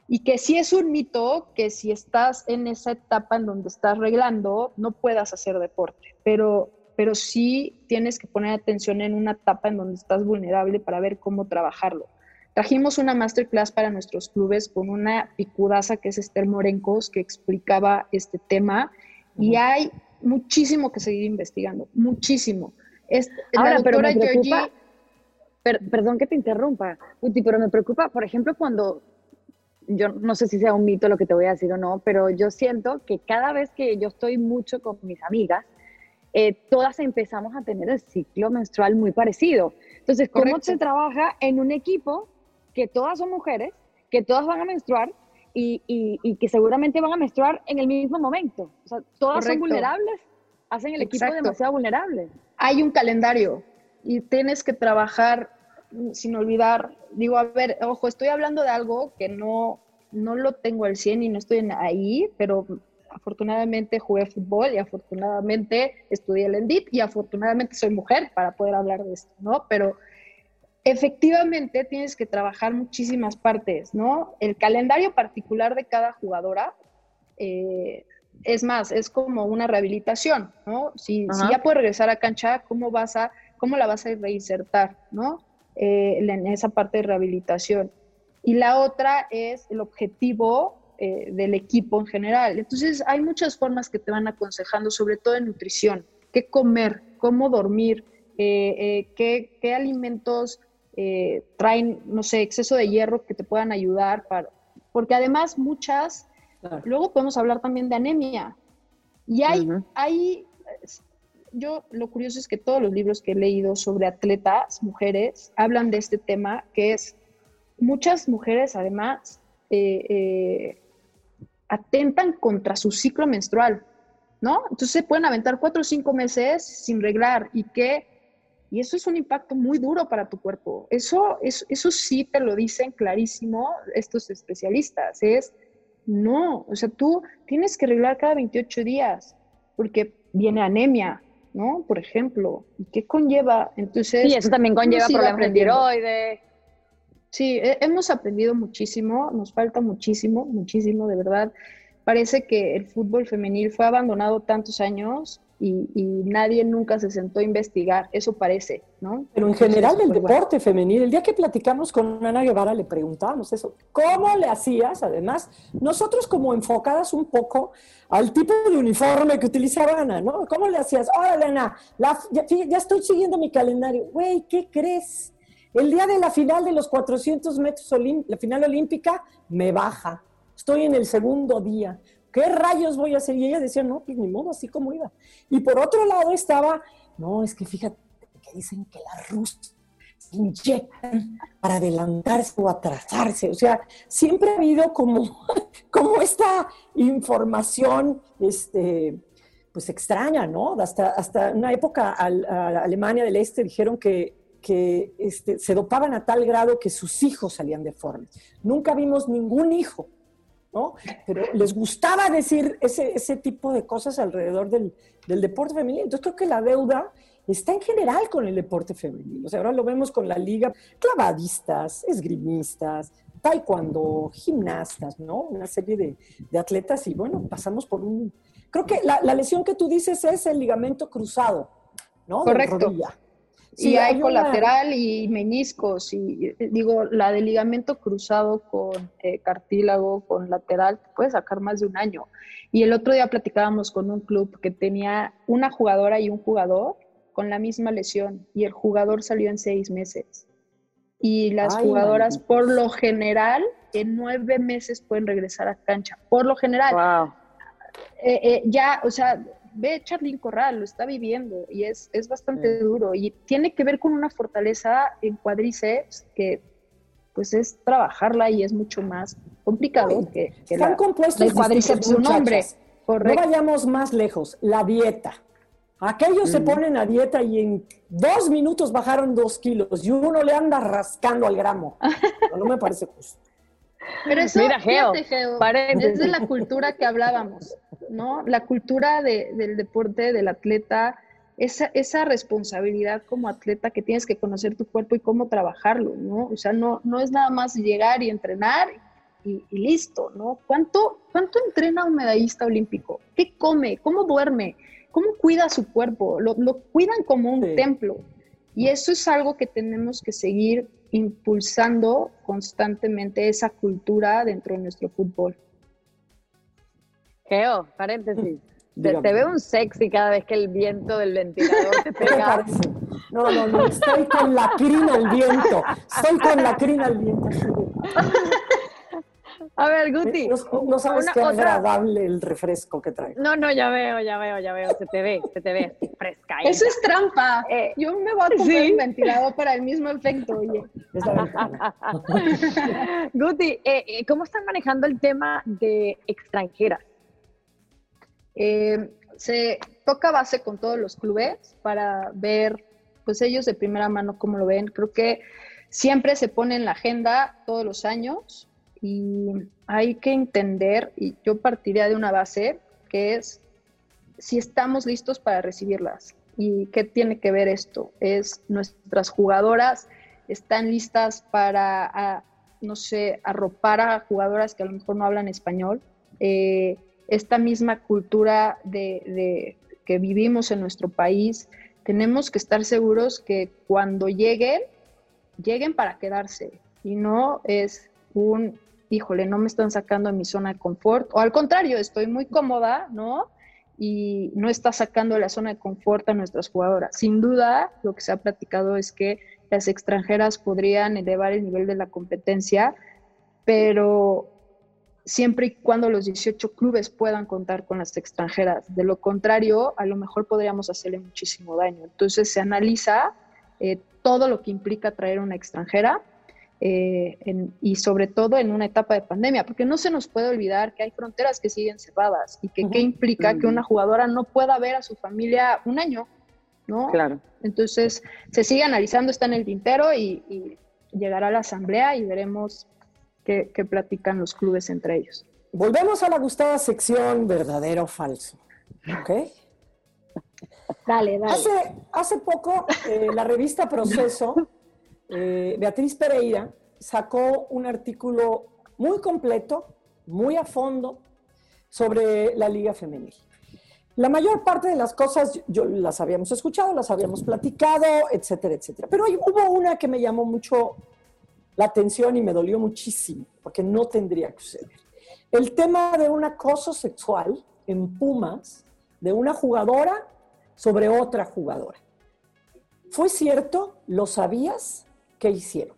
Y que sí es un mito que si estás en esa etapa en donde estás reglando, no puedas hacer deporte, pero, pero sí tienes que poner atención en una etapa en donde estás vulnerable para ver cómo trabajarlo. Trajimos una masterclass para nuestros clubes con una picudaza que es Esther Morencos, que explicaba este tema y hay muchísimo que seguir investigando, muchísimo. Es, Ahora, la pero me preocupa, Georgie- per- perdón que te interrumpa, Uti, pero me preocupa, por ejemplo, cuando, yo no sé si sea un mito lo que te voy a decir o no, pero yo siento que cada vez que yo estoy mucho con mis amigas, eh, todas empezamos a tener el ciclo menstrual muy parecido. Entonces, ¿cómo Correcto. se trabaja en un equipo que todas son mujeres, que todas van a menstruar y, y- y que seguramente van a menstruar en el mismo momento? O sea, todas son Correcto. vulnerables, hacen el equipo Exacto. demasiado vulnerable. hay un calendario y tienes que trabajar mm, sin olvidar, digo, a ver, ojo, estoy hablando de algo que no, no lo tengo al 100 y no estoy ahí, pero afortunadamente jugué fútbol y afortunadamente estudié el ENDIT y afortunadamente soy mujer para poder hablar de esto, ¿no? Pero efectivamente tienes que trabajar muchísimas partes, ¿no? El calendario particular de cada jugadora, eh, es más, es como una rehabilitación, ¿no? Si, ya puedes regresar a cancha, ¿cómo vas a, cómo la vas a reinsertar, ¿no? Eh, en esa parte de rehabilitación. Y la otra es el objetivo eh, del equipo en general. Entonces, hay muchas formas que te van aconsejando, sobre todo en nutrición, qué comer, cómo dormir, eh, eh, qué, qué alimentos eh, traen, no sé, exceso de hierro que te puedan ayudar, para, porque además muchas, Claro. luego podemos hablar también de anemia. Y hay, Ujú. hay, yo lo curioso es que todos los libros que he leído sobre atletas, mujeres, hablan de este tema, que es muchas mujeres además eh, eh, atentan contra su ciclo menstrual, ¿no? Entonces se pueden aventar cuatro o cinco meses sin reglar y que y eso es un impacto muy duro para tu cuerpo. Eso, eso, eso sí te lo dicen clarísimo estos especialistas. Es, no, o sea, tú tienes que arreglar cada 28 días porque viene anemia, ¿no? Por ejemplo. ¿Y qué conlleva? Entonces... Sí, eso también conlleva problemas de tiroides. Sí, he- hemos aprendido muchísimo, nos falta muchísimo, muchísimo, de verdad. Parece que el fútbol femenil fue abandonado tantos años y, y nadie nunca se sentó a investigar, eso parece, ¿no? Pero en general el pues, bueno. deporte femenil, el día que platicamos con Ana Guevara le preguntábamos eso, ¿cómo le hacías? Además, nosotros como enfocadas un poco al tipo de uniforme que utilizaba Ana, ¿no? ¿Cómo le hacías? Órale, Ana, la- ya, ya estoy siguiendo mi calendario. Güey, ¿qué crees? El día de la final de los 400 metros, la final olímpica, me baja. Estoy en el segundo día. ¿Qué rayos voy a hacer? Y ella decía, no, pues ni modo, así como iba. Y por otro lado estaba, no, es que fíjate que dicen que las rusas se inyectan para adelantarse o atrasarse. O sea, siempre ha habido como, como esta información, este, pues extraña, ¿no? Hasta, hasta una época Alemania del Este dijeron que, que este, se dopaban a tal grado que sus hijos salían deformes. Nunca vimos ningún hijo, ¿no? Pero les gustaba decir ese, ese tipo de cosas alrededor del, del deporte femenino. Entonces creo que la deuda está en general con el deporte femenino. O sea, ahora lo vemos con la liga, clavadistas, esgrimistas, taekwondo, gimnastas, ¿no? Una serie de, de atletas y bueno, pasamos por un... Creo que la, la, lesión que tú dices es el ligamento cruzado, ¿no? Correcto. Sí, hay, colateral y meniscos, y eh, digo, la de ligamento cruzado con eh, cartílago, con lateral, puede sacar más de un año. Y el otro día platicábamos con un club que tenía una jugadora y un jugador con la misma lesión y el jugador salió en seis meses. Y las jugadoras, por lo general, en nueve meses pueden regresar a cancha. Por lo general. Wow. Eh, eh, ya, o sea, ve Charlyn Corral, lo está viviendo y es, es bastante duro. Y tiene que ver con una fortaleza en cuádriceps que pues es trabajarla y es mucho más complicado que, que Están compuestos el cuádriceps de un hombre. No vayamos más lejos, la dieta. Aquellos se ponen a dieta y en dos minutos bajaron dos kilos y uno le anda rascando al gramo. No, me parece justo. Pero eso, Mira, Geo, es de la cultura que hablábamos, ¿no? La cultura del deporte, del atleta, esa, esa responsabilidad como atleta que tienes que conocer tu cuerpo y cómo trabajarlo, ¿no? O sea, no, no es nada más llegar y entrenar y, y listo, ¿no? ¿Cuánto, ¿Cuánto entrena un medallista olímpico? ¿Qué come? ¿Cómo duerme? cómo cuida su cuerpo, lo, cuidan como un templo. Y eso es algo que tenemos que seguir impulsando constantemente esa cultura dentro de nuestro fútbol. Geo, paréntesis. Te, veo un sexy cada vez que el viento del ventilador te pega. No, no, no, estoy con la crina al viento. Estoy con la crina al viento. A ver, Guti. No, sabes qué agradable el refresco que trae. No, no, ya veo, ya veo, ya veo. Se te ve, se te ve fresca. Eso es trampa. Eh, Yo me voy a poner un ventilador para el mismo efecto, oye. Guti, eh, eh, ¿cómo están manejando el tema de extranjeras? Se toca base con todos los clubes para ver, pues ellos de primera mano cómo lo ven. Creo que siempre se pone en la agenda todos los años y hay que entender, y yo partiría de una base, que es si estamos listos para recibirlas. ¿Y qué tiene que ver esto? Es nuestras jugadoras están listas para, no sé, arropar a jugadoras que a lo mejor no hablan español. Eh, esta misma cultura de, que vivimos en nuestro país, tenemos que estar seguros que cuando lleguen, lleguen para quedarse y no es un híjole, no me están sacando de mi zona de confort, o al contrario, estoy muy cómoda, ¿no? Y no está sacando de la zona de confort a nuestras jugadoras. Sin duda, lo que se ha platicado es que las extranjeras podrían elevar el nivel de la competencia, pero siempre y cuando los 18 clubes puedan contar con las extranjeras. De lo contrario, a lo mejor podríamos hacerle muchísimo daño. Entonces se analiza eh, todo lo que implica traer una extranjera eh, y sobre todo en una etapa de pandemia, porque no se nos puede olvidar que hay fronteras que siguen cerradas y que qué implica que una jugadora no pueda ver a su familia un año, ¿no? Claro. Entonces, se sigue analizando, está en el tintero y, llegará a la asamblea y veremos qué, qué, platican los clubes entre ellos. Volvemos a la gustada sección verdadero o falso, ¿ok? Dale, dale. Hace, hace poco eh, la revista Proceso eh, Beatriz Pereira sacó un artículo muy completo, muy a fondo, sobre la Liga Femenil. La mayor parte de las cosas yo las habíamos escuchado, las habíamos platicado, etcétera, etcétera. Pero hubo una que me llamó mucho la atención y me dolió muchísimo, porque no tendría que suceder. El tema de un acoso sexual en Pumas de una jugadora sobre otra jugadora. ¿Fue cierto? ¿Lo sabías? ¿Qué hicieron?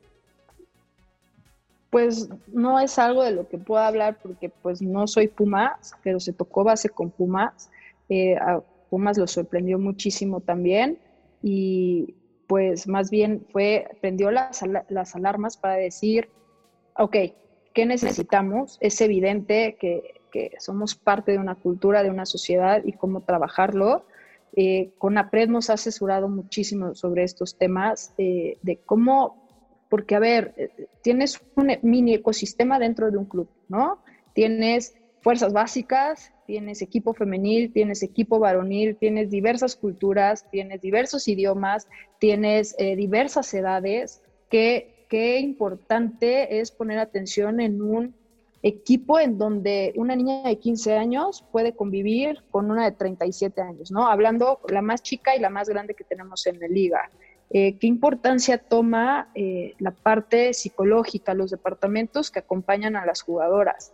Pues no es algo de lo que pueda hablar porque pues no soy Pumas, pero se tocó base con Pumas. Eh, a Pumas lo sorprendió muchísimo también y pues más bien fue, prendió las, las alarmas para decir, ok, ¿qué necesitamos? Es evidente que, que somos parte de una cultura, de una sociedad y cómo trabajarlo. Eh, con APRED nos ha asesorado muchísimo sobre estos temas, eh, de cómo, porque a ver, eh, tienes un mini ecosistema dentro de un club, ¿no? Tienes fuerzas básicas, tienes equipo femenil, tienes equipo varonil, tienes diversas culturas, tienes diversos idiomas, tienes diversas edades, que qué importante es poner atención en un equipo en donde una niña de 15 años puede convivir con una de 37 años, ¿no? Hablando la más chica y la más grande que tenemos en la liga. Eh, ¿Qué importancia toma eh, la parte psicológica, los departamentos que acompañan a las jugadoras?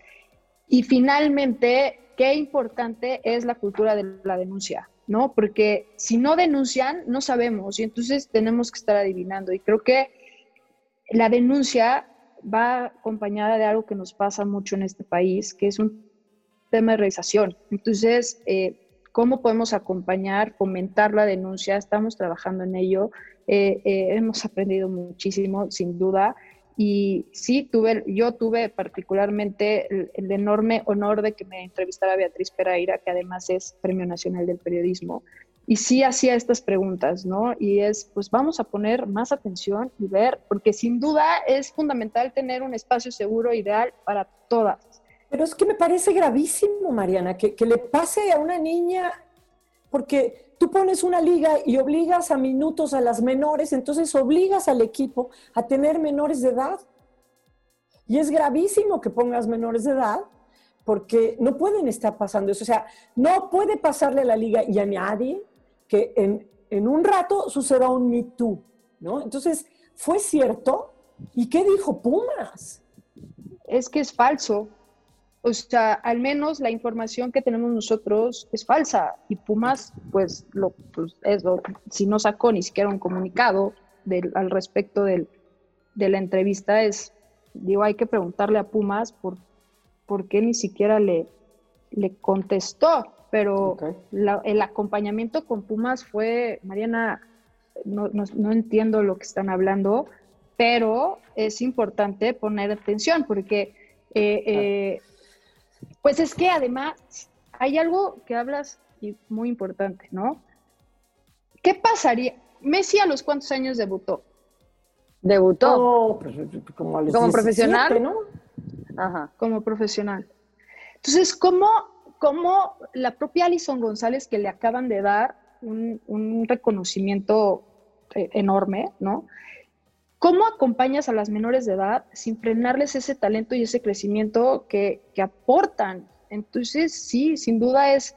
Y finalmente, qué importante es la cultura de la denuncia, ¿no? Porque si no denuncian, no sabemos y entonces tenemos que estar adivinando. Y creo que la denuncia va acompañada de algo que nos pasa mucho en este país, que es un tema de realización. Entonces, eh, ¿cómo podemos acompañar, fomentar la denuncia? Estamos trabajando en ello. Eh, eh, hemos aprendido muchísimo, sin duda. Y sí, tuve, yo tuve particularmente el, el, enorme honor de que me entrevistara Beatriz Pereira, que además es Premio Nacional del Periodismo y sí hacía estas preguntas, ¿no? Y es, pues vamos a poner más atención y ver, porque sin duda es fundamental tener un espacio seguro, ideal para todas. Pero es que me parece gravísimo, Mariana, que, que le pase a una niña, porque tú pones una liga y obligas a minutos a las menores, entonces obligas al equipo a tener menores de edad. Y es gravísimo que pongas menores de edad porque no pueden estar pasando eso. O sea, no puede pasarle a la liga y a nadie que en, un rato suceda un Me Too, ¿no? Entonces, ¿fue cierto? ¿Y qué dijo Pumas? Es que es falso. O sea, al menos la información que tenemos nosotros es falsa. Y Pumas, pues, lo, pues si no sacó ni siquiera un comunicado al respecto del, de la entrevista, es, digo, hay que preguntarle a Pumas por, por qué ni siquiera le, le contestó pero el acompañamiento con Pumas fue, Mariana, no, entiendo lo que están hablando, pero es importante poner atención porque, eh, eh, pues es que además hay algo que hablas y muy importante, ¿no? ¿Qué pasaría? Messi a los cuántos años debutó? Debutó. Pues, como, profesional, ¿no? Ajá. Como profesional. Entonces, ¿cómo como la propia Alison González, que le acaban de dar un, reconocimiento eh, enorme, ¿no? ¿Cómo acompañas a las menores de edad sin frenarles ese talento y ese crecimiento que, que aportan? Entonces, sí, sin duda es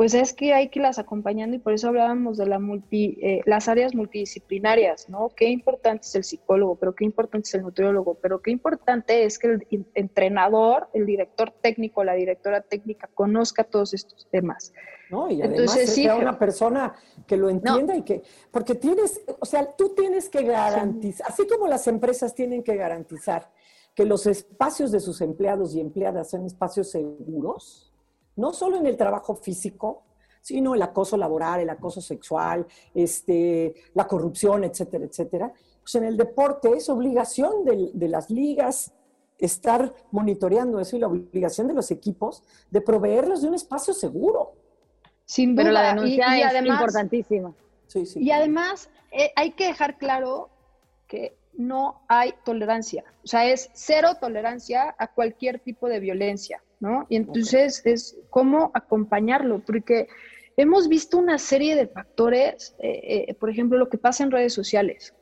pues es que hay que irlas acompañando y por eso hablábamos de la multi, eh, las áreas multidisciplinarias, ¿no? Qué importante es el psicólogo, pero qué importante es el nutriólogo, pero qué importante es que el entrenador, el director técnico, la directora técnica conozca todos estos temas. No, y además Entonces, sea una persona que lo entienda y que, porque tienes, o sea, tú tienes que garantizar, así como las empresas tienen que garantizar que los espacios de sus empleados y empleadas sean espacios seguros, no solo en el trabajo físico, sino el acoso laboral, el acoso sexual, este, la corrupción, etcétera, etcétera. Pues en el deporte es obligación de, las ligas estar monitoreando eso y la obligación de los equipos de proveerlos de un espacio seguro. Sin duda. Pero la denuncia es importantísima. y además eh, hay que dejar claro que no hay tolerancia. O sea, es cero tolerancia a cualquier tipo de violencia. ¿No? Y entonces es cómo acompañarlo, porque hemos visto una serie de factores, eh, eh, por ejemplo, lo que pasa en redes sociales,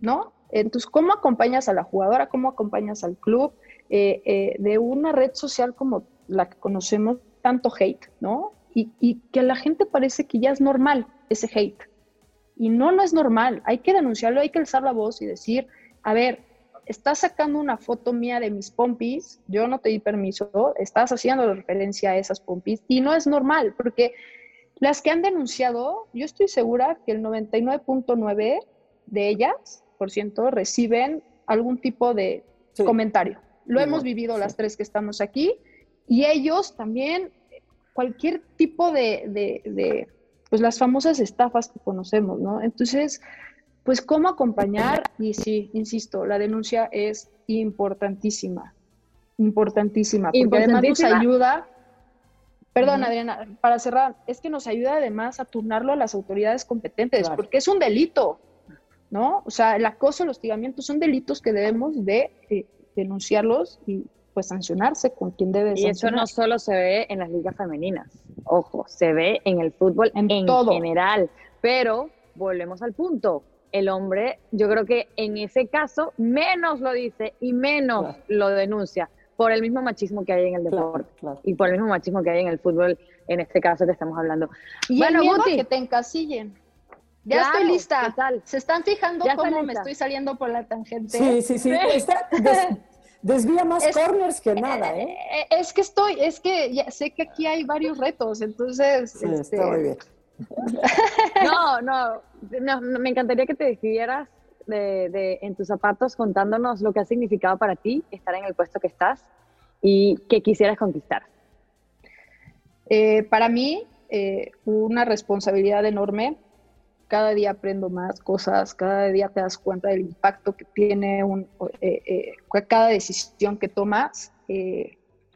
¿no? Entonces, ¿cómo acompañas a la jugadora? ¿Cómo acompañas al club? Eh, de una red social como la que conocemos, tanto hate, ¿no? Y, y que a la gente parece que ya es normal ese hate. Y no, no es normal. Hay que denunciarlo, hay que alzar la voz y decir, a ver, estás sacando una foto mía de mis pompis, yo no te di permiso, estás haciendo referencia a esas pompis y no es normal, porque las que han denunciado, yo estoy segura que el 99.9 de ellas, por ciento, reciben algún tipo de comentario. Lo hemos vivido las tres que estamos aquí y ellos también, cualquier tipo de, de, de, pues las famosas estafas que conocemos, ¿no? Entonces, pues cómo acompañar y sí, insisto, la denuncia es importantísima. importantísima, porque además nos ayuda, perdón Adriana, para cerrar, es que nos ayuda además a turnarlo a las autoridades competentes, porque es un delito, ¿no? O sea, el acoso, el hostigamiento son delitos que debemos de eh, denunciarlos y pues sancionarse con quien debe Y eso no solo se ve en las ligas femeninas, ojo, se ve en el fútbol en, todo. general, pero volvemos al punto, el hombre, yo creo que en ese caso menos lo dice y menos lo denuncia por el mismo machismo que hay en el deporte y por el mismo machismo que hay en el fútbol, en este caso que estamos hablando. Y bueno, el que te encasillen. Ya estoy lista. ¿Se están fijando cómo me estoy saliendo por la tangente? Sí, sí, sí. desvía más corners que nada, ¿eh? ¿eh? Es que estoy, es que ya sé que aquí hay varios retos, entonces. Sí, está muy este, bien. No, no, me encantaría que te decidieras de, en tus zapatos contándonos lo que ha significado para ti estar en el puesto que estás y que quisieras conquistar. Eh, para mí, eh, una responsabilidad enorme cada día aprendo más cosas, cada día te das cuenta del impacto que tiene un, eh, eh, cada decisión que tomas,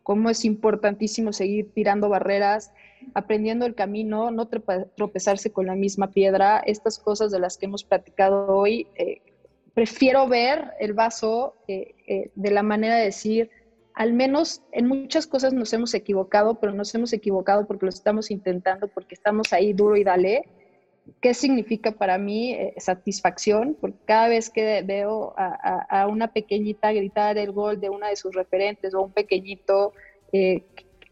cómo es importantísimo seguir tirando barreras, aprendiendo el camino, no tropezarse con la misma piedra, estas cosas de las que hemos platicado hoy. prefiero ver el vaso de la manera de decir, al menos en muchas cosas nos hemos equivocado, pero nos hemos equivocado porque lo estamos intentando, porque estamos ahí duro y dale ¿Qué significa para mí eh, satisfacción? Porque cada vez que veo a, una pequeñita gritar el gol de una de sus referentes o un pequeñito, eh,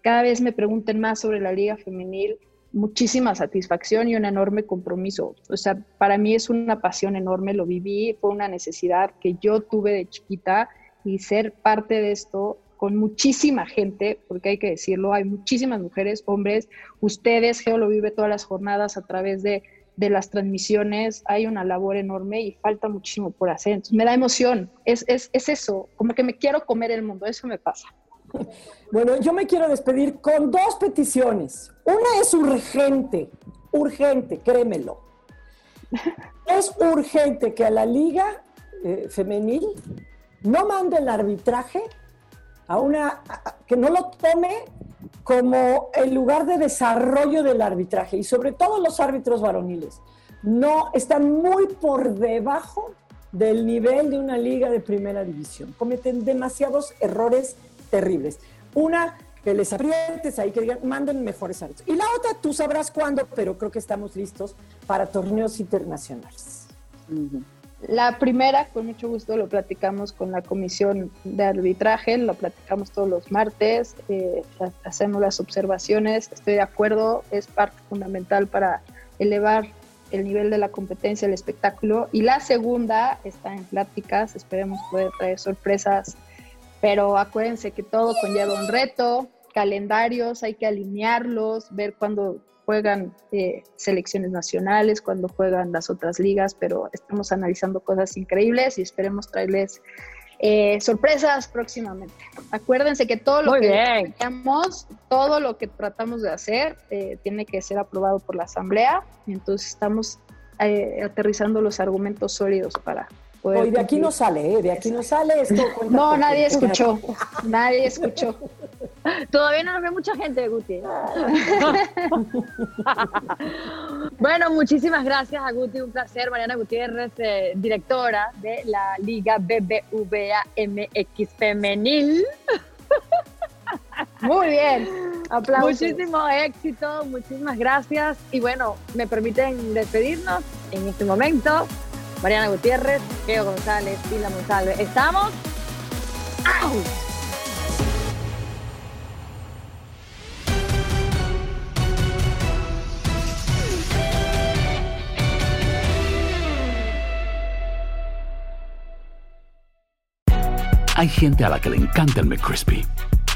cada vez me pregunten más sobre la liga femenil, muchísima satisfacción y un enorme compromiso. O sea, para mí es una pasión enorme, lo viví, fue una necesidad que yo tuve de chiquita y ser parte de esto con muchísima gente, porque hay que decirlo, hay muchísimas mujeres, hombres, ustedes, Geo lo vive todas las jornadas a través de de las transmisiones, hay una labor enorme y falta muchísimo por hacer. Me da emoción, es, es, es eso, como que me quiero comer el mundo, eso me pasa. Bueno, yo me quiero despedir con dos peticiones. Una es urgente, urgente, créemelo. Es urgente que a la liga eh, femenil no mande el arbitraje a una, que no lo tome como el lugar de desarrollo del arbitraje y sobre todo los árbitros varoniles. No están muy por debajo del nivel de una liga de primera división. Cometen demasiados errores terribles. Una, que les aprietes ahí, que digan, manden mejores árbitros. Y la otra, tú sabrás cuándo, pero creo que estamos listos para torneos internacionales. La primera, con mucho gusto, lo platicamos con la comisión de arbitraje, lo platicamos todos los martes, eh, hacemos las observaciones, estoy de acuerdo, es parte fundamental para elevar el nivel de la competencia del espectáculo. Y la segunda está en pláticas, esperemos poder traer sorpresas, pero acuérdense que todo conlleva un reto, calendarios, hay que alinearlos, ver cuándo juegan eh, selecciones nacionales, cuando juegan las otras ligas, pero estamos analizando cosas increíbles y esperemos traerles eh, sorpresas próximamente. Acuérdense que todo lo que todo lo que tratamos de hacer eh, tiene que ser aprobado por la asamblea, entonces estamos aterrizando los argumentos sólidos para Hoy de aquí no sale, ¿eh? De aquí no sale esto. No, nadie escuchó. nadie escuchó. Todavía no nos ve mucha gente, Guti. bueno, muchísimas gracias a Guti, un placer. Mariana Gutiérrez, eh, directora de la Liga BBVA MX Femenil. Muy bien. Aplausos. Muchísimo éxito, muchísimas gracias. Y bueno, me permiten despedirnos en este momento. Mariana Gutiérrez, Geo González, Isla Monsalve. ¿Estamos? Hay gente a la que le encanta el McCrispy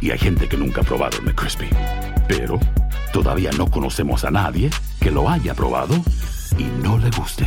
y hay gente que nunca ha probado el McCrispy. Pero todavía no conocemos a nadie que lo haya probado y no le guste.